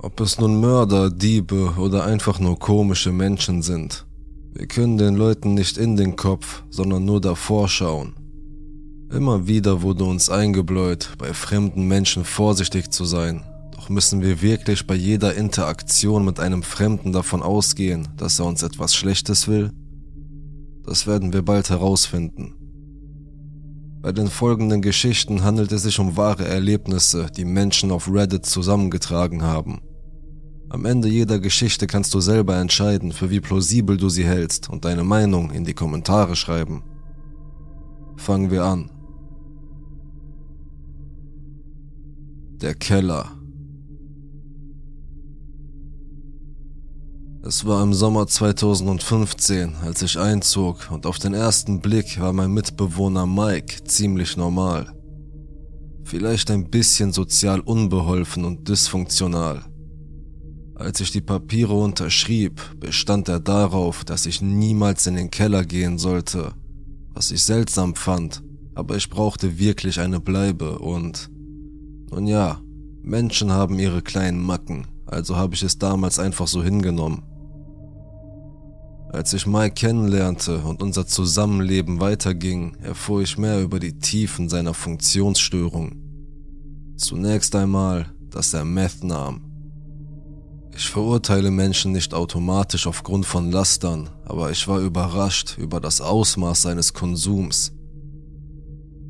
Ob es nun Mörder, Diebe oder einfach nur komische Menschen sind. Wir können den Leuten nicht in den Kopf, sondern nur davor schauen. Immer wieder wurde uns eingebläut, bei fremden Menschen vorsichtig zu sein. Doch müssen wir wirklich bei jeder Interaktion mit einem Fremden davon ausgehen, dass er uns etwas Schlechtes will? Das werden wir bald herausfinden. Bei den folgenden Geschichten handelt es sich um wahre Erlebnisse, die Menschen auf Reddit zusammengetragen haben. Am Ende jeder Geschichte kannst du selber entscheiden, für wie plausibel du sie hältst und deine Meinung in die Kommentare schreiben. Fangen wir an. Der Keller. Es war im Sommer 2015, als ich einzog und auf den ersten Blick war mein Mitbewohner Mike ziemlich normal. Vielleicht ein bisschen sozial unbeholfen und dysfunktional. Als ich die Papiere unterschrieb, bestand er darauf, dass ich niemals in den Keller gehen sollte, was ich seltsam fand, aber ich brauchte wirklich eine Bleibe und... Nun ja, Menschen haben ihre kleinen Macken, also habe ich es damals einfach so hingenommen. Als ich Mike kennenlernte und unser Zusammenleben weiterging, erfuhr ich mehr über die Tiefen seiner Funktionsstörung. Zunächst einmal, dass er Meth nahm. Ich verurteile Menschen nicht automatisch aufgrund von Lastern, aber ich war überrascht über das Ausmaß seines Konsums.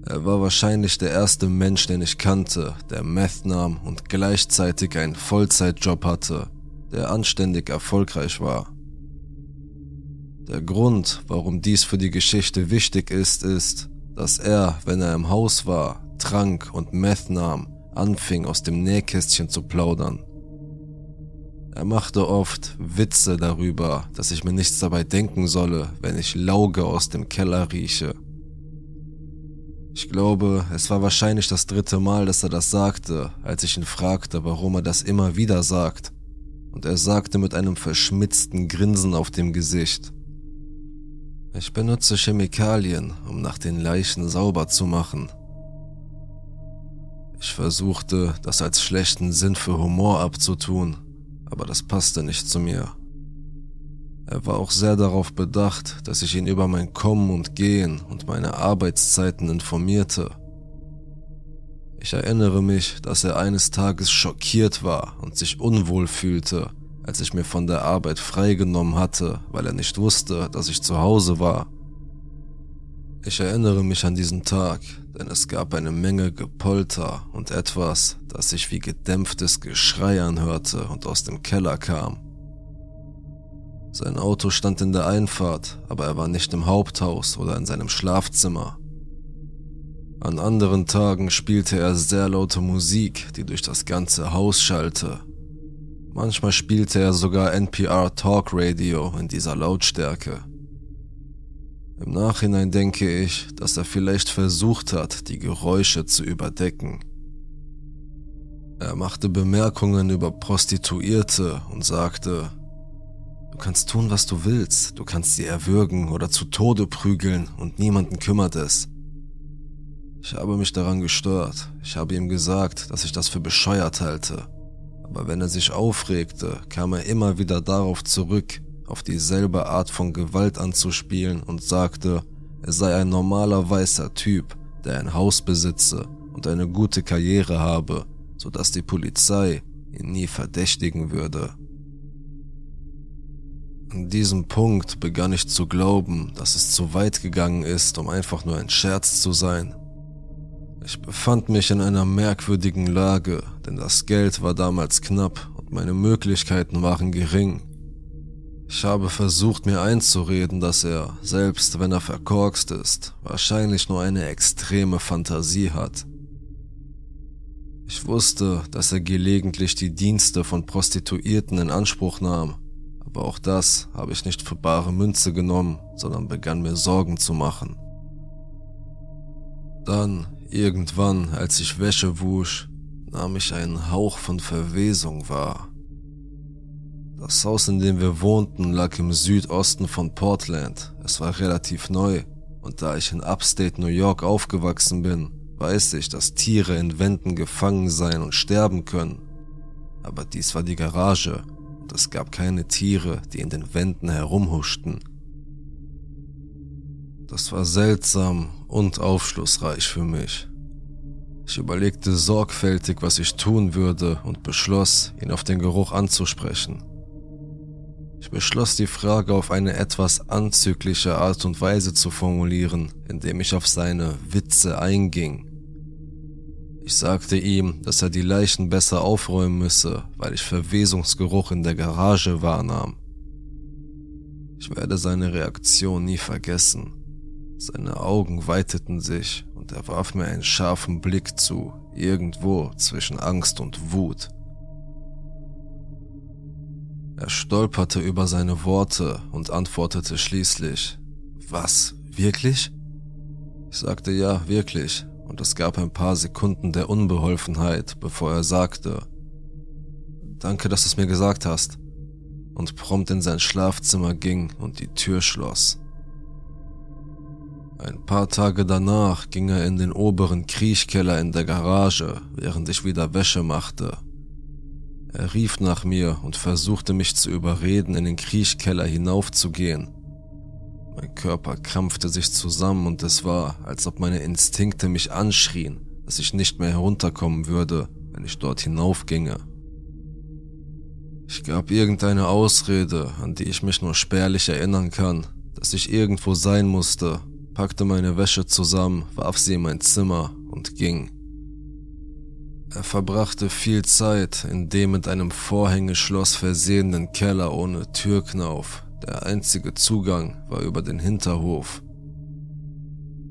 Er war wahrscheinlich der erste Mensch, den ich kannte, der Meth nahm und gleichzeitig einen Vollzeitjob hatte, der anständig erfolgreich war. Der Grund, warum dies für die Geschichte wichtig ist, ist, dass er, wenn er im Haus war, trank und Meth nahm, anfing aus dem Nähkästchen zu plaudern. Er machte oft Witze darüber, dass ich mir nichts dabei denken solle, wenn ich Lauge aus dem Keller rieche. Ich glaube, es war wahrscheinlich das dritte Mal, dass er das sagte, als ich ihn fragte, warum er das immer wieder sagt. Und er sagte mit einem verschmitzten Grinsen auf dem Gesicht. Ich benutze Chemikalien, um nach den Leichen sauber zu machen. Ich versuchte, das als schlechten Sinn für Humor abzutun, aber das passte nicht zu mir. Er war auch sehr darauf bedacht, dass ich ihn über mein Kommen und Gehen und meine Arbeitszeiten informierte. Ich erinnere mich, dass er eines Tages schockiert war und sich unwohl fühlte, als ich mir von der Arbeit freigenommen hatte, weil er nicht wusste, dass ich zu Hause war. Ich erinnere mich an diesen Tag, denn es gab eine Menge Gepolter und etwas, das sich wie gedämpftes Geschrei anhörte und aus dem Keller kam. Sein Auto stand in der Einfahrt, aber er war nicht im Haupthaus oder in seinem Schlafzimmer. An anderen Tagen spielte er sehr laute Musik, die durch das ganze Haus schallte Manchmal spielte er sogar NPR Talk Radio in dieser Lautstärke. Im Nachhinein denke ich, dass er vielleicht versucht hat, die Geräusche zu überdecken. Er machte Bemerkungen über Prostituierte und sagte, Du kannst tun, was du willst, du kannst sie erwürgen oder zu Tode prügeln und niemanden kümmert es. Ich habe mich daran gestört, ich habe ihm gesagt, dass ich das für bescheuert halte aber wenn er sich aufregte, kam er immer wieder darauf zurück, auf dieselbe Art von Gewalt anzuspielen und sagte, er sei ein normaler weißer Typ, der ein Haus besitze und eine gute Karriere habe, so dass die Polizei ihn nie verdächtigen würde. An diesem Punkt begann ich zu glauben, dass es zu weit gegangen ist, um einfach nur ein Scherz zu sein ich befand mich in einer merkwürdigen Lage, denn das Geld war damals knapp und meine Möglichkeiten waren gering. Ich habe versucht mir einzureden, dass er, selbst wenn er verkorkst ist, wahrscheinlich nur eine extreme Fantasie hat. Ich wusste, dass er gelegentlich die Dienste von Prostituierten in Anspruch nahm, aber auch das habe ich nicht für bare Münze genommen, sondern begann mir Sorgen zu machen. Dann, Irgendwann, als ich Wäsche wusch, nahm ich einen Hauch von Verwesung wahr. Das Haus, in dem wir wohnten, lag im Südosten von Portland. Es war relativ neu und da ich in Upstate New York aufgewachsen bin, weiß ich, dass Tiere in Wänden gefangen sein und sterben können. aber dies war die Garage und es gab keine Tiere, die in den Wänden herumhuschten. Das war seltsam und aufschlussreich für mich. Ich überlegte sorgfältig, was ich tun würde und beschloss, ihn auf den Geruch anzusprechen. Ich beschloss die Frage auf eine etwas anzügliche Art und Weise zu formulieren, indem ich auf seine Witze einging. Ich sagte ihm, dass er die Leichen besser aufräumen müsse, weil ich Verwesungsgeruch in der Garage wahrnahm. Ich werde seine Reaktion nie vergessen. Seine Augen weiteten sich und er warf mir einen scharfen Blick zu, irgendwo zwischen Angst und Wut. Er stolperte über seine Worte und antwortete schließlich, was, wirklich? Ich sagte ja, wirklich, und es gab ein paar Sekunden der Unbeholfenheit, bevor er sagte, Danke, dass du es mir gesagt hast, und prompt in sein Schlafzimmer ging und die Tür schloss. Ein paar Tage danach ging er in den oberen Kriechkeller in der Garage, während ich wieder Wäsche machte. Er rief nach mir und versuchte mich zu überreden, in den Kriechkeller hinaufzugehen. Mein Körper krampfte sich zusammen und es war, als ob meine Instinkte mich anschrien, dass ich nicht mehr herunterkommen würde, wenn ich dort hinaufginge. Ich gab irgendeine Ausrede, an die ich mich nur spärlich erinnern kann, dass ich irgendwo sein musste, packte meine Wäsche zusammen, warf sie in mein Zimmer und ging. Er verbrachte viel Zeit in dem mit einem Vorhängeschloss versehenen Keller ohne Türknauf. Der einzige Zugang war über den Hinterhof.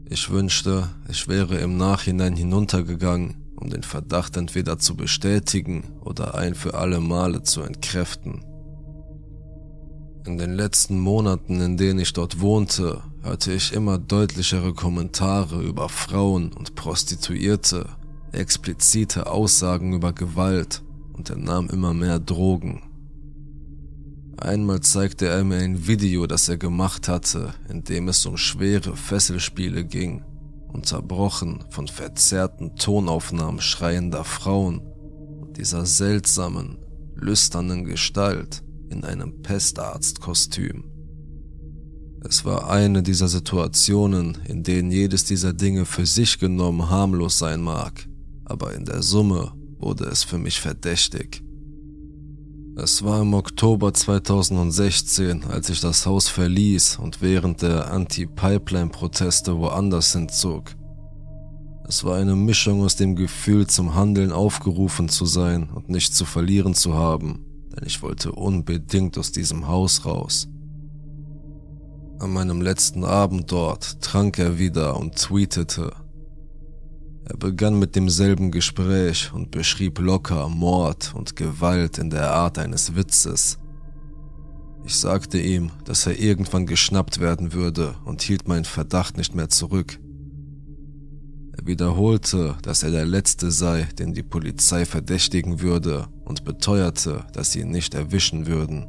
Ich wünschte, ich wäre im Nachhinein hinuntergegangen, um den Verdacht entweder zu bestätigen oder ein für alle Male zu entkräften. In den letzten Monaten, in denen ich dort wohnte, hörte ich immer deutlichere Kommentare über Frauen und Prostituierte, explizite Aussagen über Gewalt und er nahm immer mehr Drogen. Einmal zeigte er mir ein Video, das er gemacht hatte, in dem es um schwere Fesselspiele ging, unterbrochen von verzerrten Tonaufnahmen schreiender Frauen und dieser seltsamen, lüsternen Gestalt, in einem Pestarztkostüm. Es war eine dieser Situationen, in denen jedes dieser Dinge für sich genommen harmlos sein mag, aber in der Summe wurde es für mich verdächtig. Es war im Oktober 2016, als ich das Haus verließ und während der Anti-Pipeline-Proteste woanders hinzog. Es war eine Mischung aus dem Gefühl, zum Handeln aufgerufen zu sein und nichts zu verlieren zu haben, denn ich wollte unbedingt aus diesem Haus raus. An meinem letzten Abend dort trank er wieder und tweetete. Er begann mit demselben Gespräch und beschrieb locker Mord und Gewalt in der Art eines Witzes. Ich sagte ihm, dass er irgendwann geschnappt werden würde und hielt meinen Verdacht nicht mehr zurück. Er wiederholte, dass er der Letzte sei, den die Polizei verdächtigen würde und beteuerte, dass sie ihn nicht erwischen würden.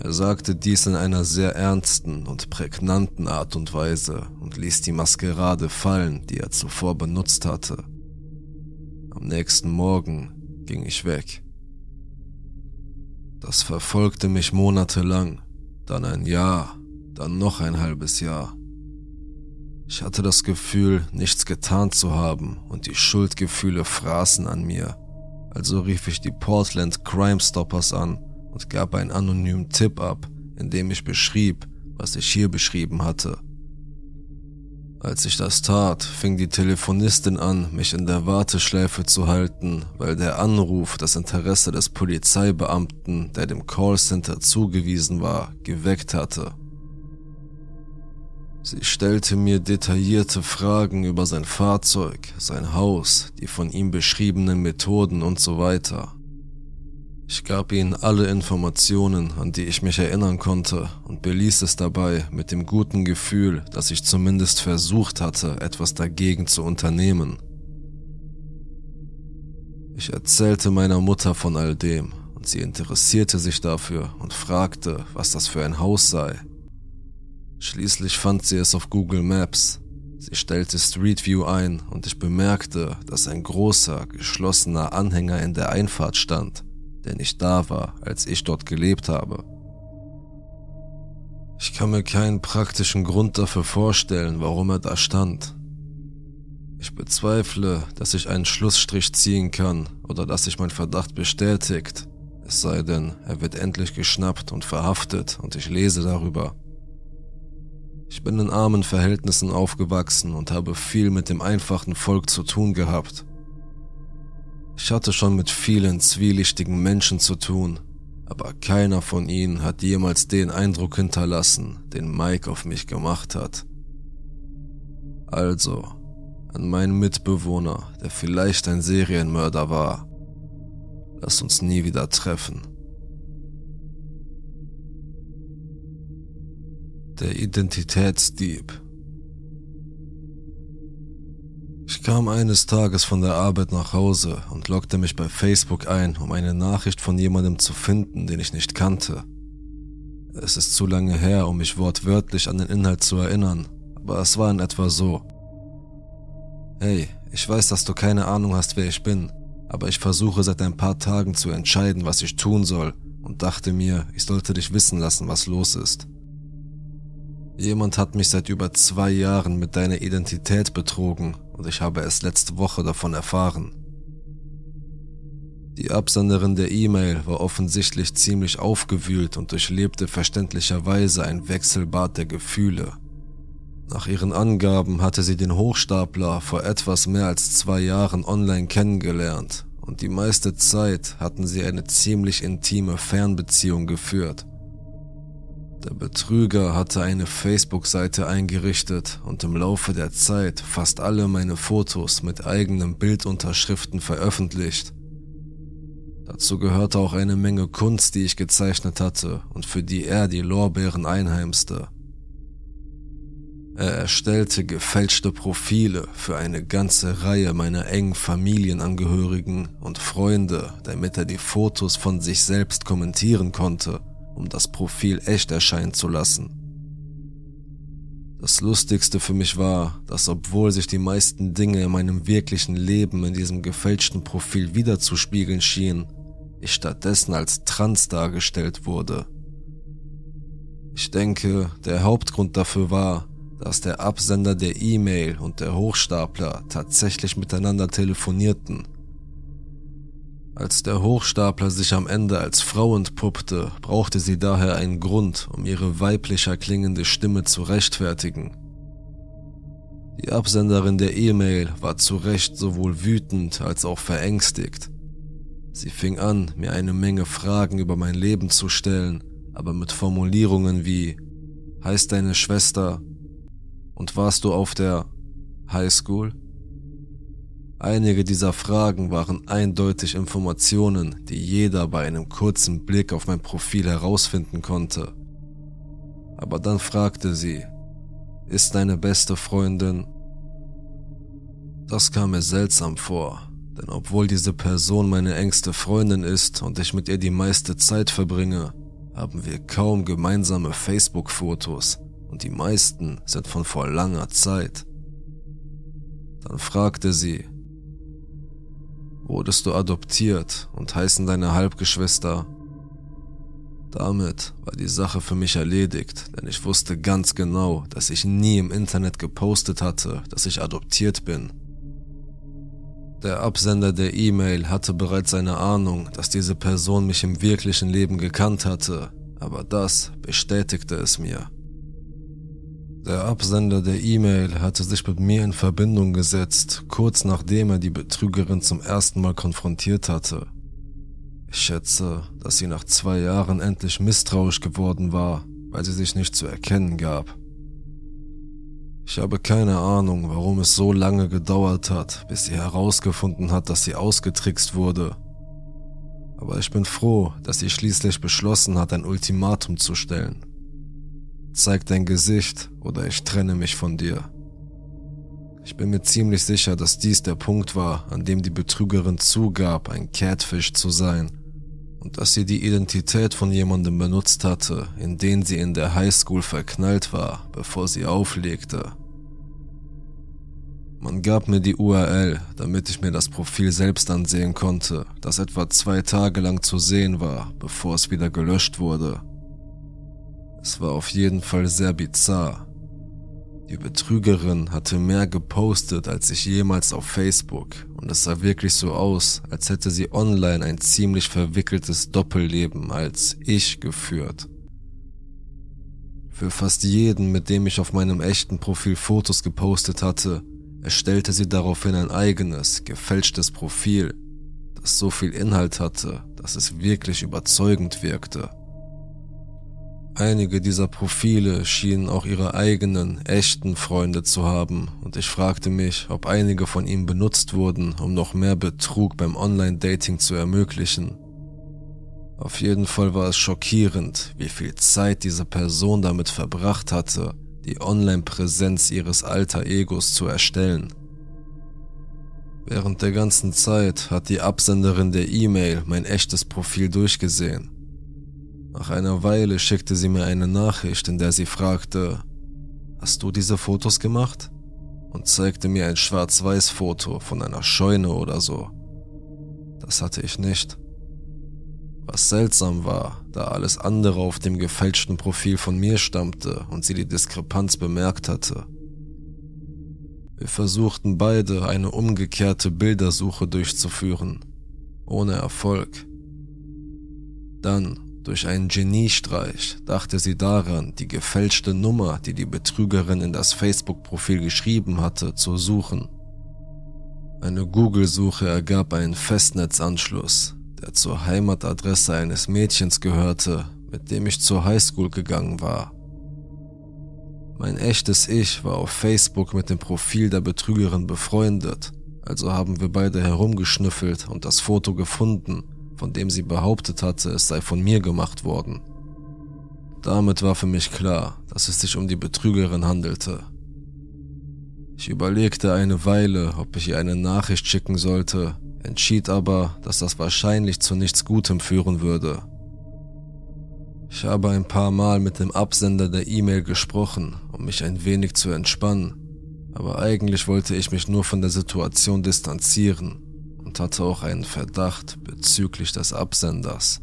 Er sagte dies in einer sehr ernsten und prägnanten Art und Weise und ließ die Maskerade fallen, die er zuvor benutzt hatte. Am nächsten Morgen ging ich weg. Das verfolgte mich monatelang, dann ein Jahr, dann noch ein halbes Jahr. Ich hatte das Gefühl, nichts getan zu haben und die Schuldgefühle fraßen an mir. Also rief ich die Portland Crime Stoppers an und gab einen anonymen Tipp ab, in dem ich beschrieb, was ich hier beschrieben hatte. Als ich das tat, fing die Telefonistin an, mich in der Warteschleife zu halten, weil der Anruf das Interesse des Polizeibeamten, der dem Callcenter zugewiesen war, geweckt hatte. Sie stellte mir detaillierte Fragen über sein Fahrzeug, sein Haus, die von ihm beschriebenen Methoden und so weiter. Ich gab ihnen alle Informationen, an die ich mich erinnern konnte, und beließ es dabei mit dem guten Gefühl, dass ich zumindest versucht hatte, etwas dagegen zu unternehmen. Ich erzählte meiner Mutter von all dem, und sie interessierte sich dafür und fragte, was das für ein Haus sei. Schließlich fand sie es auf Google Maps. Sie stellte Street View ein und ich bemerkte, dass ein großer, geschlossener Anhänger in der Einfahrt stand, der nicht da war, als ich dort gelebt habe. Ich kann mir keinen praktischen Grund dafür vorstellen, warum er da stand. Ich bezweifle, dass ich einen Schlussstrich ziehen kann oder dass sich mein Verdacht bestätigt, es sei denn, er wird endlich geschnappt und verhaftet und ich lese darüber. Ich bin in armen Verhältnissen aufgewachsen und habe viel mit dem einfachen Volk zu tun gehabt. Ich hatte schon mit vielen zwielichtigen Menschen zu tun, aber keiner von ihnen hat jemals den Eindruck hinterlassen, den Mike auf mich gemacht hat. Also, an meinen Mitbewohner, der vielleicht ein Serienmörder war, lass uns nie wieder treffen. Der Identitätsdieb. Ich kam eines Tages von der Arbeit nach Hause und loggte mich bei Facebook ein, um eine Nachricht von jemandem zu finden, den ich nicht kannte. Es ist zu lange her, um mich wortwörtlich an den Inhalt zu erinnern, aber es war in etwa so. Hey, ich weiß, dass du keine Ahnung hast, wer ich bin, aber ich versuche seit ein paar Tagen zu entscheiden, was ich tun soll und dachte mir, ich sollte dich wissen lassen, was los ist. Jemand hat mich seit über zwei Jahren mit deiner Identität betrogen und ich habe es letzte Woche davon erfahren. Die Absenderin der E-Mail war offensichtlich ziemlich aufgewühlt und durchlebte verständlicherweise ein Wechselbad der Gefühle. Nach ihren Angaben hatte sie den Hochstapler vor etwas mehr als zwei Jahren online kennengelernt und die meiste Zeit hatten sie eine ziemlich intime Fernbeziehung geführt. Der Betrüger hatte eine Facebook-Seite eingerichtet und im Laufe der Zeit fast alle meine Fotos mit eigenen Bildunterschriften veröffentlicht. Dazu gehörte auch eine Menge Kunst, die ich gezeichnet hatte und für die er die Lorbeeren einheimste. Er erstellte gefälschte Profile für eine ganze Reihe meiner engen Familienangehörigen und Freunde, damit er die Fotos von sich selbst kommentieren konnte um das Profil echt erscheinen zu lassen. Das Lustigste für mich war, dass obwohl sich die meisten Dinge in meinem wirklichen Leben in diesem gefälschten Profil wiederzuspiegeln schienen, ich stattdessen als trans dargestellt wurde. Ich denke, der Hauptgrund dafür war, dass der Absender der E-Mail und der Hochstapler tatsächlich miteinander telefonierten als der Hochstapler sich am Ende als Frau entpuppte, brauchte sie daher einen Grund, um ihre weiblicher klingende Stimme zu rechtfertigen. Die Absenderin der E-Mail war zu Recht sowohl wütend als auch verängstigt. Sie fing an, mir eine Menge Fragen über mein Leben zu stellen, aber mit Formulierungen wie Heißt deine Schwester? Und warst du auf der High School? Einige dieser Fragen waren eindeutig Informationen, die jeder bei einem kurzen Blick auf mein Profil herausfinden konnte. Aber dann fragte sie, ist deine beste Freundin? Das kam mir seltsam vor, denn obwohl diese Person meine engste Freundin ist und ich mit ihr die meiste Zeit verbringe, haben wir kaum gemeinsame Facebook-Fotos und die meisten sind von vor langer Zeit. Dann fragte sie, wurdest du adoptiert und heißen deine Halbgeschwister. Damit war die Sache für mich erledigt, denn ich wusste ganz genau, dass ich nie im Internet gepostet hatte, dass ich adoptiert bin. Der Absender der E-Mail hatte bereits eine Ahnung, dass diese Person mich im wirklichen Leben gekannt hatte, aber das bestätigte es mir. Der Absender der E-Mail hatte sich mit mir in Verbindung gesetzt, kurz nachdem er die Betrügerin zum ersten Mal konfrontiert hatte. Ich schätze, dass sie nach zwei Jahren endlich misstrauisch geworden war, weil sie sich nicht zu erkennen gab. Ich habe keine Ahnung, warum es so lange gedauert hat, bis sie herausgefunden hat, dass sie ausgetrickst wurde. Aber ich bin froh, dass sie schließlich beschlossen hat, ein Ultimatum zu stellen. Zeig dein Gesicht oder ich trenne mich von dir. Ich bin mir ziemlich sicher, dass dies der Punkt war, an dem die Betrügerin zugab, ein Catfish zu sein und dass sie die Identität von jemandem benutzt hatte, in den sie in der Highschool verknallt war, bevor sie auflegte. Man gab mir die URL, damit ich mir das Profil selbst ansehen konnte, das etwa zwei Tage lang zu sehen war, bevor es wieder gelöscht wurde. Es war auf jeden Fall sehr bizarr. Die Betrügerin hatte mehr gepostet als ich jemals auf Facebook und es sah wirklich so aus, als hätte sie online ein ziemlich verwickeltes Doppelleben als ich geführt. Für fast jeden, mit dem ich auf meinem echten Profil Fotos gepostet hatte, erstellte sie daraufhin ein eigenes, gefälschtes Profil, das so viel Inhalt hatte, dass es wirklich überzeugend wirkte. Einige dieser Profile schienen auch ihre eigenen, echten Freunde zu haben, und ich fragte mich, ob einige von ihnen benutzt wurden, um noch mehr Betrug beim Online-Dating zu ermöglichen. Auf jeden Fall war es schockierend, wie viel Zeit diese Person damit verbracht hatte, die Online-Präsenz ihres alter Egos zu erstellen. Während der ganzen Zeit hat die Absenderin der E-Mail mein echtes Profil durchgesehen. Nach einer Weile schickte sie mir eine Nachricht, in der sie fragte, Hast du diese Fotos gemacht? und zeigte mir ein Schwarz-Weiß-Foto von einer Scheune oder so. Das hatte ich nicht. Was seltsam war, da alles andere auf dem gefälschten Profil von mir stammte und sie die Diskrepanz bemerkt hatte. Wir versuchten beide eine umgekehrte Bildersuche durchzuführen, ohne Erfolg. Dann, durch einen Geniestreich, dachte sie daran, die gefälschte Nummer, die die Betrügerin in das Facebook-Profil geschrieben hatte, zu suchen. Eine Google-Suche ergab einen Festnetzanschluss, der zur Heimatadresse eines Mädchens gehörte, mit dem ich zur Highschool gegangen war. Mein echtes Ich war auf Facebook mit dem Profil der Betrügerin befreundet, also haben wir beide herumgeschnüffelt und das Foto gefunden, von dem sie behauptet hatte, es sei von mir gemacht worden. Damit war für mich klar, dass es sich um die Betrügerin handelte. Ich überlegte eine Weile, ob ich ihr eine Nachricht schicken sollte, entschied aber, dass das wahrscheinlich zu nichts Gutem führen würde. Ich habe ein paar Mal mit dem Absender der E-Mail gesprochen, um mich ein wenig zu entspannen, aber eigentlich wollte ich mich nur von der Situation distanzieren und hatte auch einen Verdacht bezüglich des Absenders.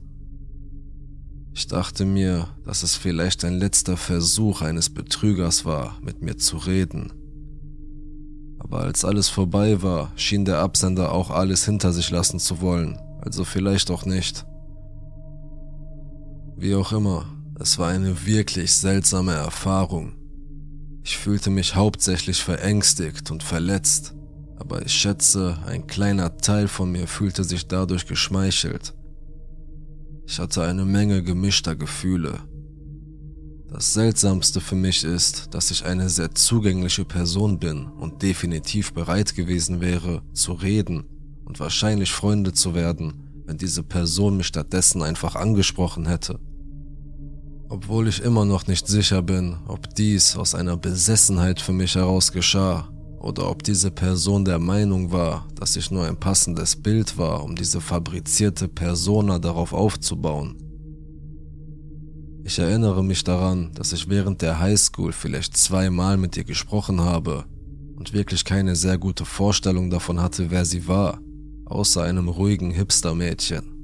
Ich dachte mir, dass es vielleicht ein letzter Versuch eines Betrügers war, mit mir zu reden aber als alles vorbei war, schien der Absender auch alles hinter sich lassen zu wollen, also vielleicht auch nicht. Wie auch immer, es war eine wirklich seltsame Erfahrung. Ich fühlte mich hauptsächlich verängstigt und verletzt, aber ich schätze, ein kleiner Teil von mir fühlte sich dadurch geschmeichelt. Ich hatte eine Menge gemischter Gefühle. Das Seltsamste für mich ist, dass ich eine sehr zugängliche Person bin und definitiv bereit gewesen wäre, zu reden und wahrscheinlich Freunde zu werden, wenn diese Person mich stattdessen einfach angesprochen hätte. Obwohl ich immer noch nicht sicher bin, ob dies aus einer Besessenheit für mich heraus geschah oder ob diese Person der Meinung war, dass ich nur ein passendes Bild war, um diese fabrizierte Persona darauf aufzubauen. Ich erinnere mich daran, dass ich während der Highschool vielleicht zweimal mit ihr gesprochen habe und wirklich keine sehr gute Vorstellung davon hatte, wer sie war, außer einem ruhigen Hipster-Mädchen.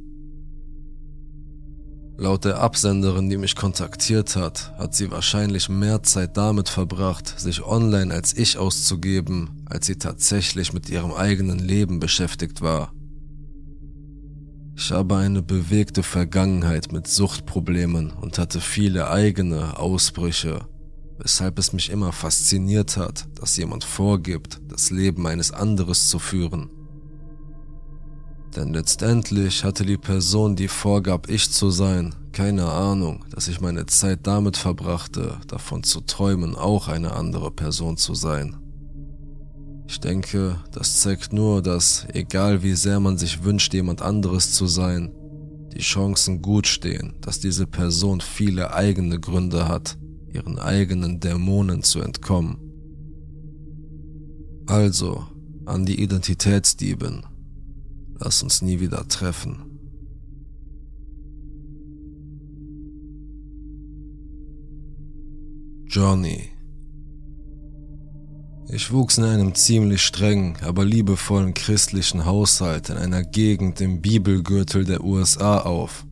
Laut der Absenderin, die mich kontaktiert hat, hat sie wahrscheinlich mehr Zeit damit verbracht, sich online als ich auszugeben, als sie tatsächlich mit ihrem eigenen Leben beschäftigt war. Ich habe eine bewegte Vergangenheit mit Suchtproblemen und hatte viele eigene Ausbrüche, weshalb es mich immer fasziniert hat, dass jemand vorgibt, das Leben eines anderes zu führen. Denn letztendlich hatte die Person, die vorgab, ich zu sein, keine Ahnung, dass ich meine Zeit damit verbrachte, davon zu träumen, auch eine andere Person zu sein. Ich denke, das zeigt nur, dass egal wie sehr man sich wünscht, jemand anderes zu sein, die Chancen gut stehen, dass diese Person viele eigene Gründe hat, ihren eigenen Dämonen zu entkommen. Also, an die Identitätsdieben, lass uns nie wieder treffen. Johnny Ich wuchs in einem ziemlich strengen, aber liebevollen christlichen Haushalt in einer Gegend im Bibelgürtel der USA auf.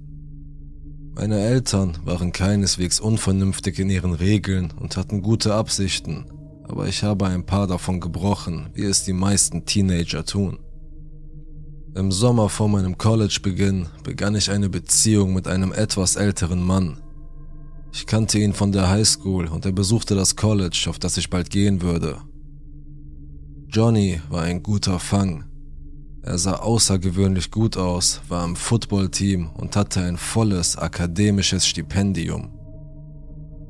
Meine Eltern waren keineswegs unvernünftig in ihren Regeln und hatten gute Absichten, aber ich habe ein paar davon gebrochen, wie es die meisten Teenager tun. Im Sommer vor meinem Collegebeginn begann ich eine Beziehung mit einem etwas älteren Mann. Ich kannte ihn von der Highschool und er besuchte das College, auf das ich bald gehen würde. Johnny war ein guter Fang. Er sah außergewöhnlich gut aus, war im Footballteam und hatte ein volles akademisches Stipendium.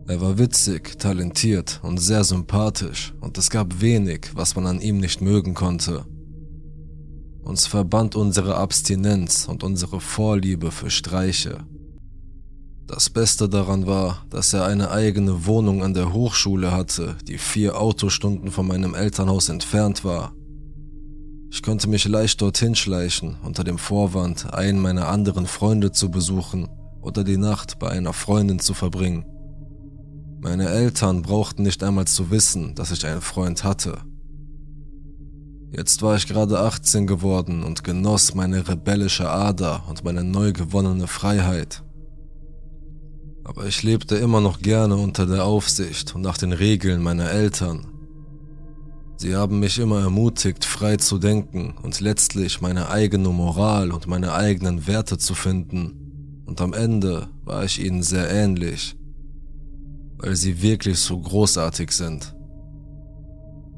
Er war witzig, talentiert und sehr sympathisch und es gab wenig, was man an ihm nicht mögen konnte. Uns verband unsere Abstinenz und unsere Vorliebe für Streiche. Das Beste daran war, dass er eine eigene Wohnung an der Hochschule hatte, die vier Autostunden von meinem Elternhaus entfernt war. Ich konnte mich leicht dorthin schleichen, unter dem Vorwand, einen meiner anderen Freunde zu besuchen oder die Nacht bei einer Freundin zu verbringen. Meine Eltern brauchten nicht einmal zu wissen, dass ich einen Freund hatte. Jetzt war ich gerade 18 geworden und genoss meine rebellische Ader und meine neu gewonnene Freiheit. Aber ich lebte immer noch gerne unter der Aufsicht und nach den Regeln meiner Eltern. Sie haben mich immer ermutigt, frei zu denken und letztlich meine eigene Moral und meine eigenen Werte zu finden. Und am Ende war ich ihnen sehr ähnlich weil sie wirklich so großartig sind.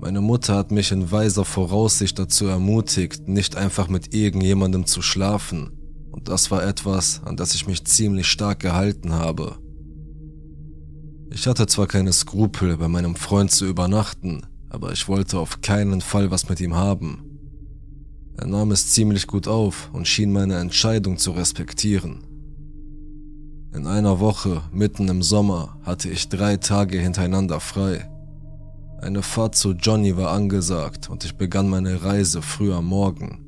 Meine Mutter hat mich in weiser Voraussicht dazu ermutigt, nicht einfach mit irgendjemandem zu schlafen, und das war etwas, an das ich mich ziemlich stark gehalten habe. Ich hatte zwar keine Skrupel, bei meinem Freund zu übernachten, aber ich wollte auf keinen Fall was mit ihm haben. Er nahm es ziemlich gut auf und schien meine Entscheidung zu respektieren. In einer Woche, mitten im Sommer, hatte ich drei Tage hintereinander frei. Eine Fahrt zu Johnny war angesagt und ich begann meine Reise früh am Morgen.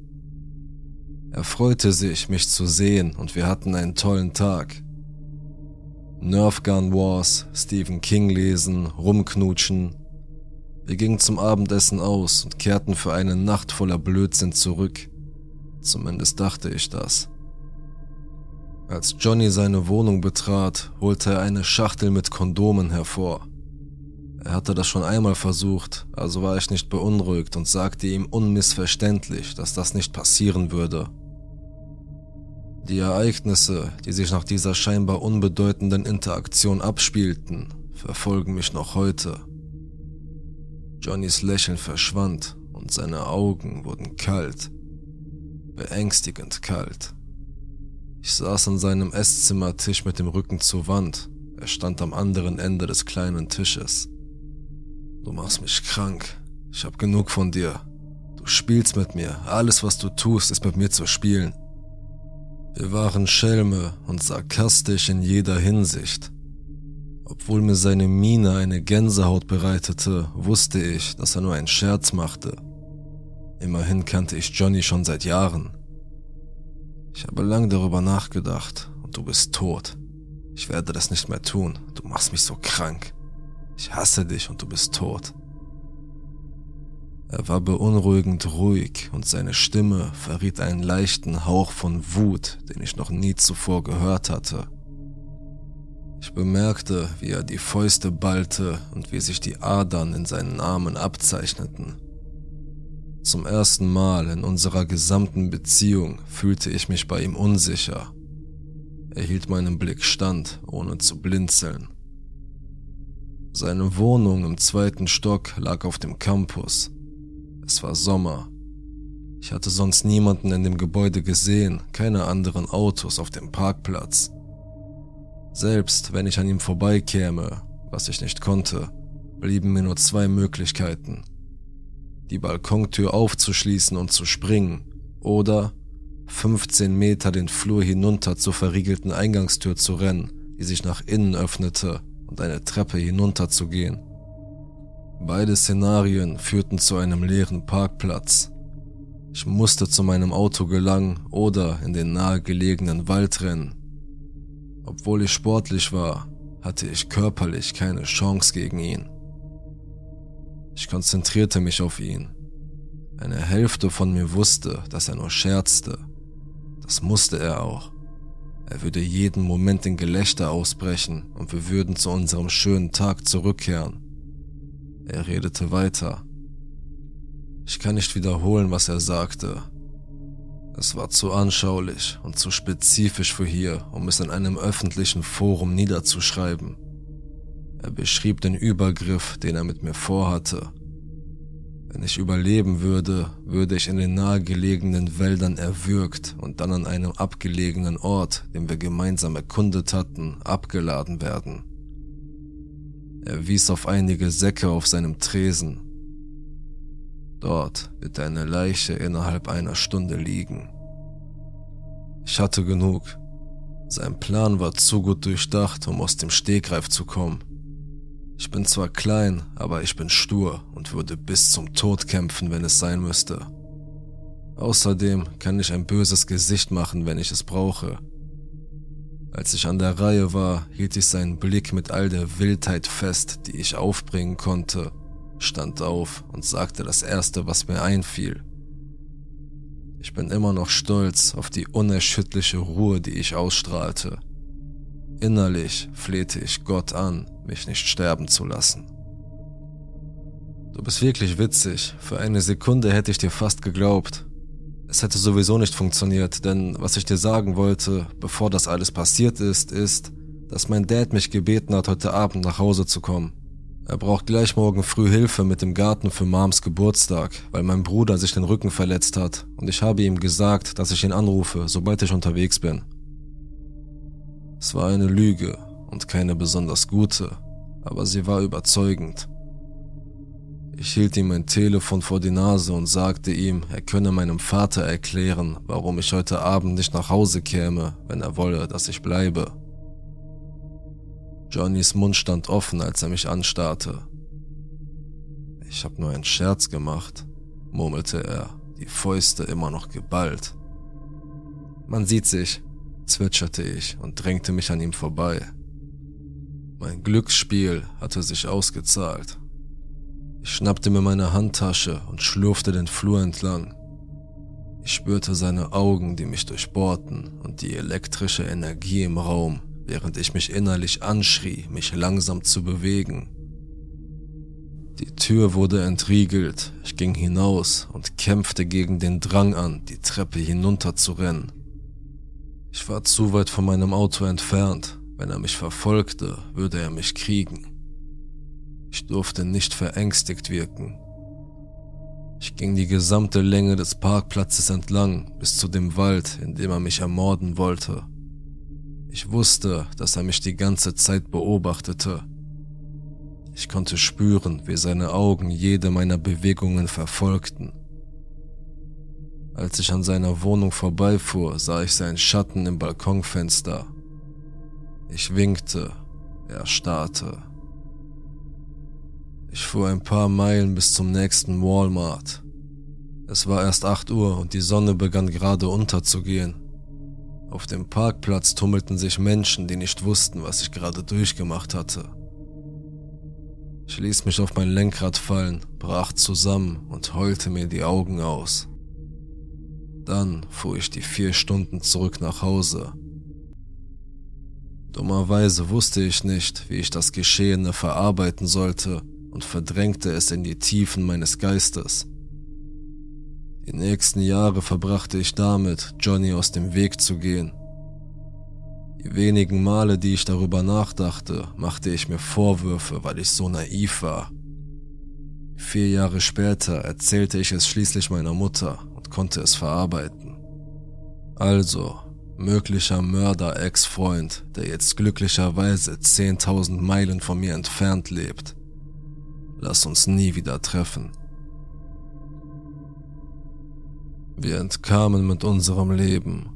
Er freute sich, mich zu sehen und wir hatten einen tollen Tag. Nerf Gun Wars, Stephen King lesen, rumknutschen. Wir gingen zum Abendessen aus und kehrten für eine Nacht voller Blödsinn zurück. Zumindest dachte ich das. Als Johnny seine Wohnung betrat, holte er eine Schachtel mit Kondomen hervor. Er hatte das schon einmal versucht, also war ich nicht beunruhigt und sagte ihm unmissverständlich, dass das nicht passieren würde. Die Ereignisse, die sich nach dieser scheinbar unbedeutenden Interaktion abspielten, verfolgen mich noch heute. Johnnys Lächeln verschwand und seine Augen wurden kalt, beängstigend kalt. Ich saß an seinem Esszimmertisch mit dem Rücken zur Wand. Er stand am anderen Ende des kleinen Tisches. Du machst mich krank. Ich hab genug von dir. Du spielst mit mir. Alles, was du tust, ist mit mir zu spielen. Wir waren Schelme und sarkastisch in jeder Hinsicht. Obwohl mir seine Miene eine Gänsehaut bereitete, wusste ich, dass er nur einen Scherz machte. Immerhin kannte ich Johnny schon seit Jahren. Ich habe lang darüber nachgedacht und du bist tot. Ich werde das nicht mehr tun. Du machst mich so krank. Ich hasse dich und du bist tot. Er war beunruhigend ruhig und seine Stimme verriet einen leichten Hauch von Wut, den ich noch nie zuvor gehört hatte. Ich bemerkte, wie er die Fäuste ballte und wie sich die Adern in seinen Armen abzeichneten. Zum ersten Mal in unserer gesamten Beziehung fühlte ich mich bei ihm unsicher. Er hielt meinem Blick stand, ohne zu blinzeln. Seine Wohnung im zweiten Stock lag auf dem Campus. Es war Sommer. Ich hatte sonst niemanden in dem Gebäude gesehen, keine anderen Autos auf dem Parkplatz. Selbst wenn ich an ihm vorbeikäme, was ich nicht konnte, blieben mir nur zwei Möglichkeiten die Balkontür aufzuschließen und zu springen oder 15 Meter den Flur hinunter zur verriegelten Eingangstür zu rennen, die sich nach innen öffnete und eine Treppe hinunter zu gehen. Beide Szenarien führten zu einem leeren Parkplatz. Ich musste zu meinem Auto gelangen oder in den nahegelegenen Wald rennen. Obwohl ich sportlich war, hatte ich körperlich keine Chance gegen ihn. Ich konzentrierte mich auf ihn. Eine Hälfte von mir wusste, dass er nur scherzte. Das musste er auch. Er würde jeden Moment in Gelächter ausbrechen und wir würden zu unserem schönen Tag zurückkehren. Er redete weiter. Ich kann nicht wiederholen, was er sagte. Es war zu anschaulich und zu spezifisch für hier, um es in einem öffentlichen Forum niederzuschreiben. Er beschrieb den Übergriff, den er mit mir vorhatte. Wenn ich überleben würde, würde ich in den nahegelegenen Wäldern erwürgt und dann an einem abgelegenen Ort, den wir gemeinsam erkundet hatten, abgeladen werden. Er wies auf einige Säcke auf seinem Tresen. Dort wird eine Leiche innerhalb einer Stunde liegen. Ich hatte genug. Sein Plan war zu gut durchdacht, um aus dem Stegreif zu kommen. Ich bin zwar klein, aber ich bin stur und würde bis zum Tod kämpfen, wenn es sein müsste. Außerdem kann ich ein böses Gesicht machen, wenn ich es brauche. Als ich an der Reihe war, hielt ich seinen Blick mit all der Wildheit fest, die ich aufbringen konnte, stand auf und sagte das Erste, was mir einfiel. Ich bin immer noch stolz auf die unerschütterliche Ruhe, die ich ausstrahlte. Innerlich flehte ich Gott an, mich nicht sterben zu lassen. Du bist wirklich witzig. Für eine Sekunde hätte ich dir fast geglaubt. Es hätte sowieso nicht funktioniert, denn was ich dir sagen wollte, bevor das alles passiert ist, ist, dass mein Dad mich gebeten hat, heute Abend nach Hause zu kommen. Er braucht gleich morgen früh Hilfe mit dem Garten für Mams Geburtstag, weil mein Bruder sich den Rücken verletzt hat und ich habe ihm gesagt, dass ich ihn anrufe, sobald ich unterwegs bin. Es war eine Lüge und keine besonders gute, aber sie war überzeugend. Ich hielt ihm mein Telefon vor die Nase und sagte ihm, er könne meinem Vater erklären, warum ich heute Abend nicht nach Hause käme, wenn er wolle, dass ich bleibe. Johnnys Mund stand offen, als er mich anstarrte. Ich hab nur einen Scherz gemacht, murmelte er, die Fäuste immer noch geballt. Man sieht sich, zwitscherte ich und drängte mich an ihm vorbei. Mein Glücksspiel hatte sich ausgezahlt. Ich schnappte mir meine Handtasche und schlurfte den Flur entlang. Ich spürte seine Augen, die mich durchbohrten, und die elektrische Energie im Raum, während ich mich innerlich anschrie, mich langsam zu bewegen. Die Tür wurde entriegelt, ich ging hinaus und kämpfte gegen den Drang an, die Treppe hinunter zu rennen. Ich war zu weit von meinem Auto entfernt. Wenn er mich verfolgte, würde er mich kriegen. Ich durfte nicht verängstigt wirken. Ich ging die gesamte Länge des Parkplatzes entlang bis zu dem Wald, in dem er mich ermorden wollte. Ich wusste, dass er mich die ganze Zeit beobachtete. Ich konnte spüren, wie seine Augen jede meiner Bewegungen verfolgten. Als ich an seiner Wohnung vorbeifuhr, sah ich seinen Schatten im Balkonfenster. Ich winkte, er starrte. Ich fuhr ein paar Meilen bis zum nächsten Walmart. Es war erst 8 Uhr und die Sonne begann gerade unterzugehen. Auf dem Parkplatz tummelten sich Menschen, die nicht wussten, was ich gerade durchgemacht hatte. Ich ließ mich auf mein Lenkrad fallen, brach zusammen und heulte mir die Augen aus. Dann fuhr ich die vier Stunden zurück nach Hause. Dummerweise wusste ich nicht, wie ich das Geschehene verarbeiten sollte und verdrängte es in die Tiefen meines Geistes. Die nächsten Jahre verbrachte ich damit, Johnny aus dem Weg zu gehen. Die wenigen Male, die ich darüber nachdachte, machte ich mir Vorwürfe, weil ich so naiv war. Vier Jahre später erzählte ich es schließlich meiner Mutter konnte es verarbeiten. Also, möglicher Mörder-Ex-Freund, der jetzt glücklicherweise 10.000 Meilen von mir entfernt lebt. Lass uns nie wieder treffen. Wir entkamen mit unserem Leben.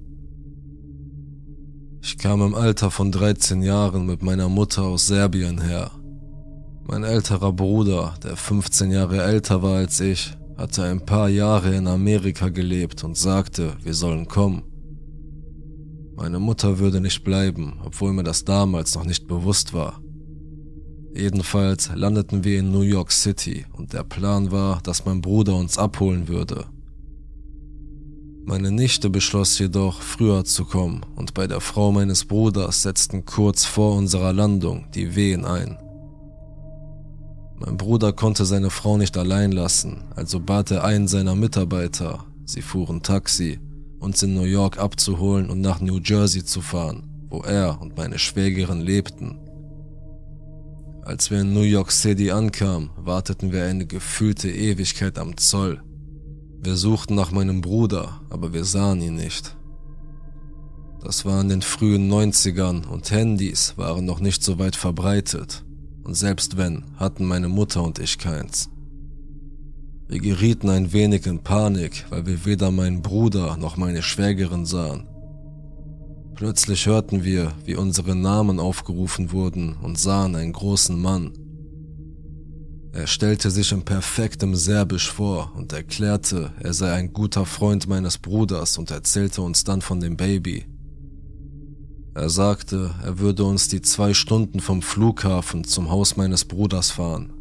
Ich kam im Alter von 13 Jahren mit meiner Mutter aus Serbien her. Mein älterer Bruder, der 15 Jahre älter war als ich, hatte ein paar Jahre in Amerika gelebt und sagte, wir sollen kommen. Meine Mutter würde nicht bleiben, obwohl mir das damals noch nicht bewusst war. Jedenfalls landeten wir in New York City und der Plan war, dass mein Bruder uns abholen würde. Meine Nichte beschloss jedoch, früher zu kommen und bei der Frau meines Bruders setzten kurz vor unserer Landung die Wehen ein. Mein Bruder konnte seine Frau nicht allein lassen, also bat er einen seiner Mitarbeiter, sie fuhren Taxi, uns in New York abzuholen und nach New Jersey zu fahren, wo er und meine Schwägerin lebten. Als wir in New York City ankamen, warteten wir eine gefühlte Ewigkeit am Zoll. Wir suchten nach meinem Bruder, aber wir sahen ihn nicht. Das war in den frühen 90ern und Handys waren noch nicht so weit verbreitet. Und selbst wenn, hatten meine Mutter und ich keins. Wir gerieten ein wenig in Panik, weil wir weder meinen Bruder noch meine Schwägerin sahen. Plötzlich hörten wir, wie unsere Namen aufgerufen wurden und sahen einen großen Mann. Er stellte sich in perfektem Serbisch vor und erklärte, er sei ein guter Freund meines Bruders und erzählte uns dann von dem Baby. Er sagte, er würde uns die zwei Stunden vom Flughafen zum Haus meines Bruders fahren.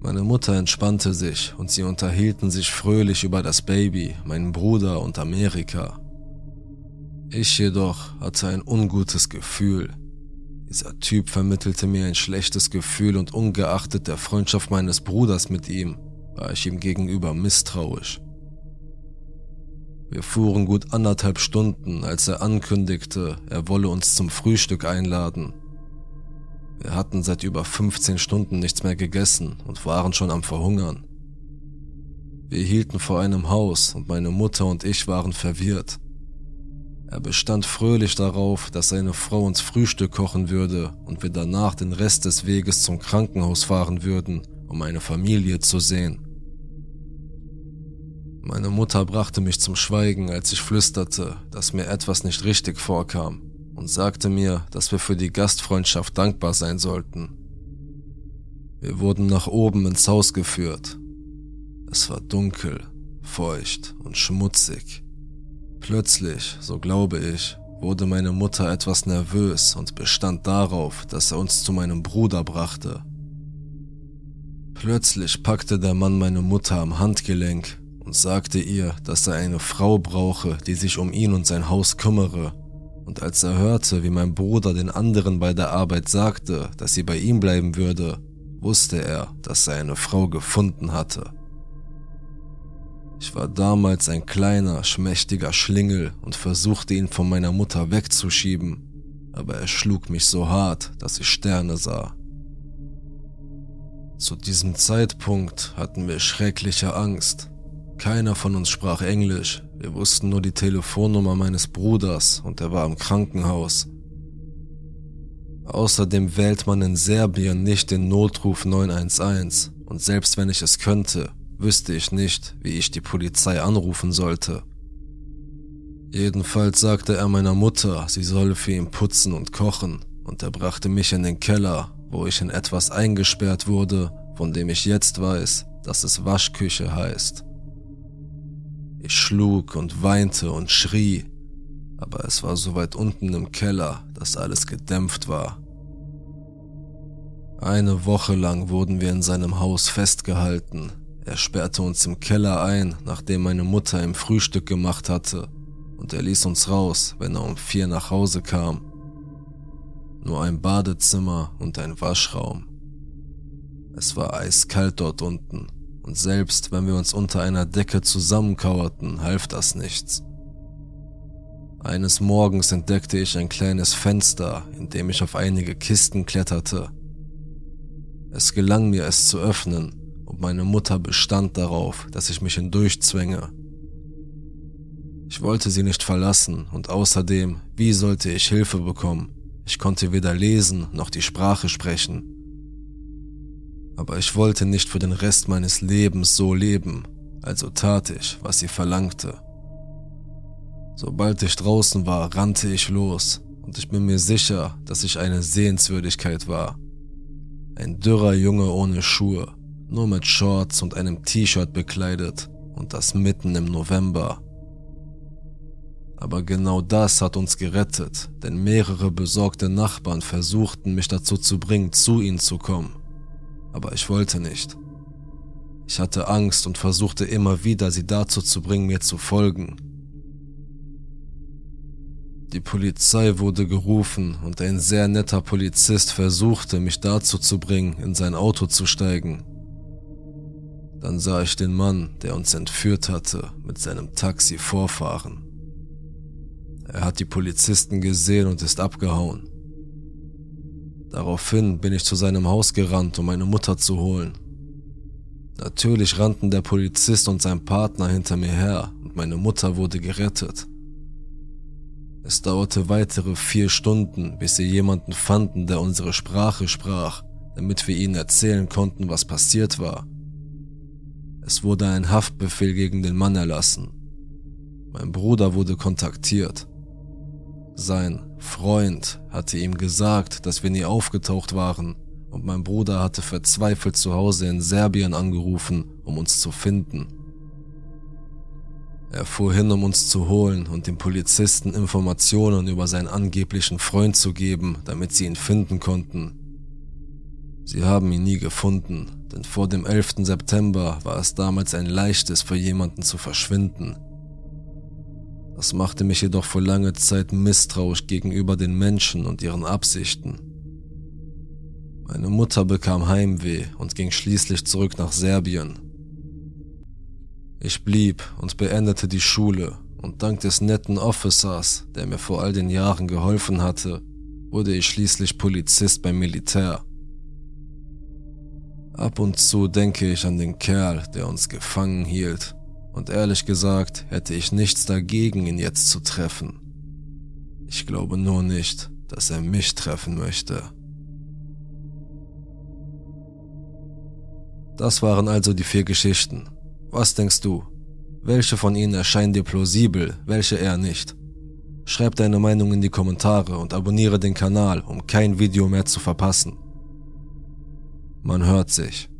Meine Mutter entspannte sich und sie unterhielten sich fröhlich über das Baby, meinen Bruder und Amerika. Ich jedoch hatte ein ungutes Gefühl. Dieser Typ vermittelte mir ein schlechtes Gefühl und ungeachtet der Freundschaft meines Bruders mit ihm, war ich ihm gegenüber misstrauisch. Wir fuhren gut anderthalb Stunden, als er ankündigte, er wolle uns zum Frühstück einladen. Wir hatten seit über 15 Stunden nichts mehr gegessen und waren schon am Verhungern. Wir hielten vor einem Haus und meine Mutter und ich waren verwirrt. Er bestand fröhlich darauf, dass seine Frau uns Frühstück kochen würde und wir danach den Rest des Weges zum Krankenhaus fahren würden, um eine Familie zu sehen. Meine Mutter brachte mich zum Schweigen, als ich flüsterte, dass mir etwas nicht richtig vorkam und sagte mir, dass wir für die Gastfreundschaft dankbar sein sollten. Wir wurden nach oben ins Haus geführt. Es war dunkel, feucht und schmutzig. Plötzlich, so glaube ich, wurde meine Mutter etwas nervös und bestand darauf, dass er uns zu meinem Bruder brachte. Plötzlich packte der Mann meine Mutter am Handgelenk und sagte ihr, dass er eine Frau brauche, die sich um ihn und sein Haus kümmere. Und als er hörte, wie mein Bruder den anderen bei der Arbeit sagte, dass sie bei ihm bleiben würde, wusste er, dass er eine Frau gefunden hatte. Ich war damals ein kleiner, schmächtiger Schlingel und versuchte ihn von meiner Mutter wegzuschieben, aber er schlug mich so hart, dass ich Sterne sah. Zu diesem Zeitpunkt hatten wir schreckliche Angst. Keiner von uns sprach Englisch, wir wussten nur die Telefonnummer meines Bruders und er war im Krankenhaus. Außerdem wählt man in Serbien nicht den Notruf 911 und selbst wenn ich es könnte, wüsste ich nicht, wie ich die Polizei anrufen sollte. Jedenfalls sagte er meiner Mutter, sie solle für ihn putzen und kochen, und er brachte mich in den Keller, wo ich in etwas eingesperrt wurde, von dem ich jetzt weiß, dass es Waschküche heißt. Ich schlug und weinte und schrie, aber es war so weit unten im Keller, dass alles gedämpft war. Eine Woche lang wurden wir in seinem Haus festgehalten, er sperrte uns im Keller ein, nachdem meine Mutter ihm Frühstück gemacht hatte, und er ließ uns raus, wenn er um vier nach Hause kam. Nur ein Badezimmer und ein Waschraum. Es war eiskalt dort unten, und selbst wenn wir uns unter einer Decke zusammenkauerten, half das nichts. Eines Morgens entdeckte ich ein kleines Fenster, in dem ich auf einige Kisten kletterte. Es gelang mir, es zu öffnen, und meine Mutter bestand darauf, dass ich mich hindurchzwänge. Ich wollte sie nicht verlassen und außerdem, wie sollte ich Hilfe bekommen? Ich konnte weder lesen noch die Sprache sprechen. Aber ich wollte nicht für den Rest meines Lebens so leben, also tat ich, was sie verlangte. Sobald ich draußen war, rannte ich los und ich bin mir sicher, dass ich eine Sehenswürdigkeit war. Ein dürrer Junge ohne Schuhe, nur mit Shorts und einem T-Shirt bekleidet und das mitten im November. Aber genau das hat uns gerettet, denn mehrere besorgte Nachbarn versuchten mich dazu zu bringen, zu ihnen zu kommen. Aber ich wollte nicht. Ich hatte Angst und versuchte immer wieder, sie dazu zu bringen, mir zu folgen. Die Polizei wurde gerufen und ein sehr netter Polizist versuchte, mich dazu zu bringen, in sein Auto zu steigen. Dann sah ich den Mann, der uns entführt hatte, mit seinem Taxi vorfahren. Er hat die Polizisten gesehen und ist abgehauen. Daraufhin bin ich zu seinem Haus gerannt, um meine Mutter zu holen. Natürlich rannten der Polizist und sein Partner hinter mir her und meine Mutter wurde gerettet. Es dauerte weitere vier Stunden, bis sie jemanden fanden, der unsere Sprache sprach, damit wir ihnen erzählen konnten, was passiert war. Es wurde ein Haftbefehl gegen den Mann erlassen. Mein Bruder wurde kontaktiert. Sein Freund hatte ihm gesagt, dass wir nie aufgetaucht waren und mein Bruder hatte verzweifelt zu Hause in Serbien angerufen, um uns zu finden. Er fuhr hin, um uns zu holen und den Polizisten Informationen über seinen angeblichen Freund zu geben, damit sie ihn finden konnten. Sie haben ihn nie gefunden, denn vor dem 11. September war es damals ein leichtes für jemanden zu verschwinden. Das machte mich jedoch für lange Zeit misstrauisch gegenüber den Menschen und ihren Absichten. Meine Mutter bekam Heimweh und ging schließlich zurück nach Serbien, ich blieb und beendete die Schule und dank des netten Officers, der mir vor all den Jahren geholfen hatte, wurde ich schließlich Polizist beim Militär. Ab und zu denke ich an den Kerl, der uns gefangen hielt, und ehrlich gesagt hätte ich nichts dagegen, ihn jetzt zu treffen. Ich glaube nur nicht, dass er mich treffen möchte. Das waren also die vier Geschichten. Was denkst du? Welche von ihnen erscheinen dir plausibel, welche eher nicht? Schreib deine Meinung in die Kommentare und abonniere den Kanal, um kein Video mehr zu verpassen. Man hört sich.